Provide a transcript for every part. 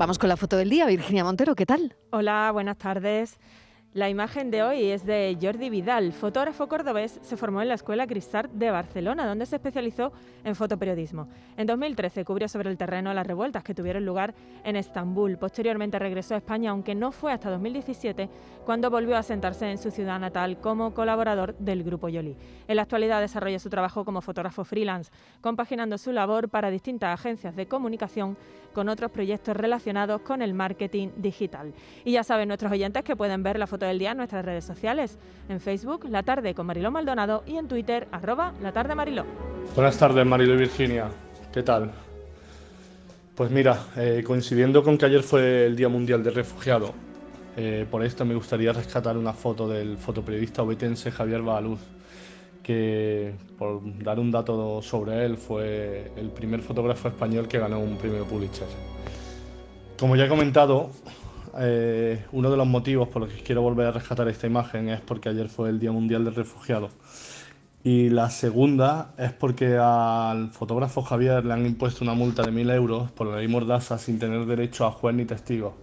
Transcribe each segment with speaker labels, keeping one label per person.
Speaker 1: Vamos con la foto del día. Virginia Montero, ¿qué tal?
Speaker 2: Hola, buenas tardes. La imagen de hoy es de Jordi Vidal, fotógrafo cordobés, se formó en la Escuela Cristart de Barcelona, donde se especializó en fotoperiodismo. En 2013 cubrió sobre el terreno las revueltas que tuvieron lugar en Estambul. Posteriormente regresó a España, aunque no fue hasta 2017 cuando volvió a sentarse en su ciudad natal como colaborador del Grupo Yoli. En la actualidad desarrolla su trabajo como fotógrafo freelance, compaginando su labor para distintas agencias de comunicación con otros proyectos relacionados con el marketing digital. Y ya saben nuestros oyentes que pueden ver la foto del día en nuestras redes sociales, en Facebook, La Tarde con Mariló Maldonado y en Twitter, arroba La Tarde Mariló.
Speaker 3: Buenas tardes Mariló y Virginia, ¿qué tal? Pues mira, eh, coincidiendo con que ayer fue el Día Mundial del Refugiado, eh, por esto me gustaría rescatar una foto del fotoperiodista obetense Javier Baluz, que por dar un dato sobre él fue el primer fotógrafo español que ganó un premio Pulitzer. Como ya he comentado, eh, uno de los motivos por los que quiero volver a rescatar esta imagen es porque ayer fue el Día Mundial del Refugiado. Y la segunda es porque al fotógrafo Javier le han impuesto una multa de 1.000 euros por la ley Mordaza sin tener derecho a juez ni testigos,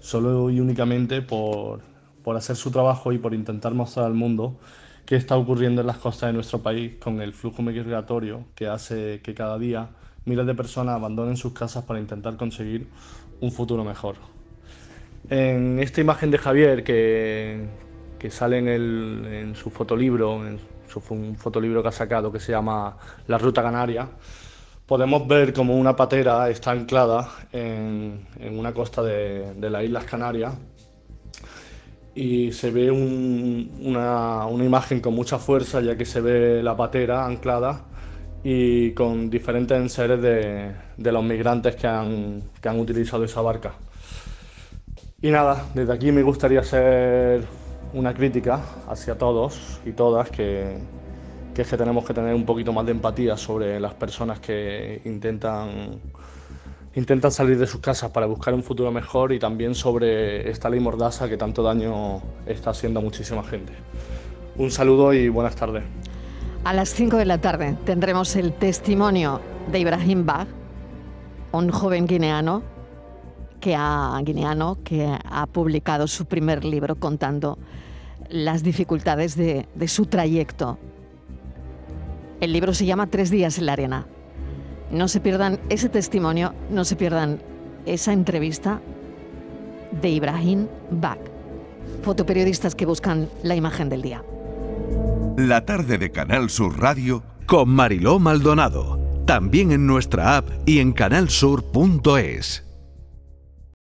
Speaker 3: solo y únicamente por, por hacer su trabajo y por intentar mostrar al mundo qué está ocurriendo en las costas de nuestro país con el flujo migratorio que hace que cada día miles de personas abandonen sus casas para intentar conseguir un futuro mejor. En esta imagen de Javier que, sale en, su fotolibro, en un fotolibro que ha sacado que se llama La Ruta Canaria, podemos ver como una patera está anclada en, una costa de, las Islas Canarias y se ve un, una, imagen con mucha fuerza ya que se ve la patera anclada y con diferentes enseres de, de los migrantes que han, que han utilizado esa barca. Y nada, desde aquí me gustaría hacer una crítica hacia todos y todas que, que, es que tenemos que tener un poquito más de empatía sobre las personas que intentan, intentan salir de sus casas para buscar un futuro mejor y también sobre esta ley mordaza que tanto daño está haciendo a muchísima gente. Un saludo y buenas tardes.
Speaker 1: A las 5 de la tarde tendremos el testimonio de Ibrahim Bag, un joven guineano que ha, guineano que ha publicado su primer libro contando las dificultades de, de su trayecto. El libro se llama Tres días en la arena. No se pierdan ese testimonio, no se pierdan esa entrevista de Ibrahim Bak, fotoperiodistas que buscan la imagen del día.
Speaker 4: La tarde de Canal Sur Radio con Mariló Maldonado, también en nuestra app y en canalsur.es.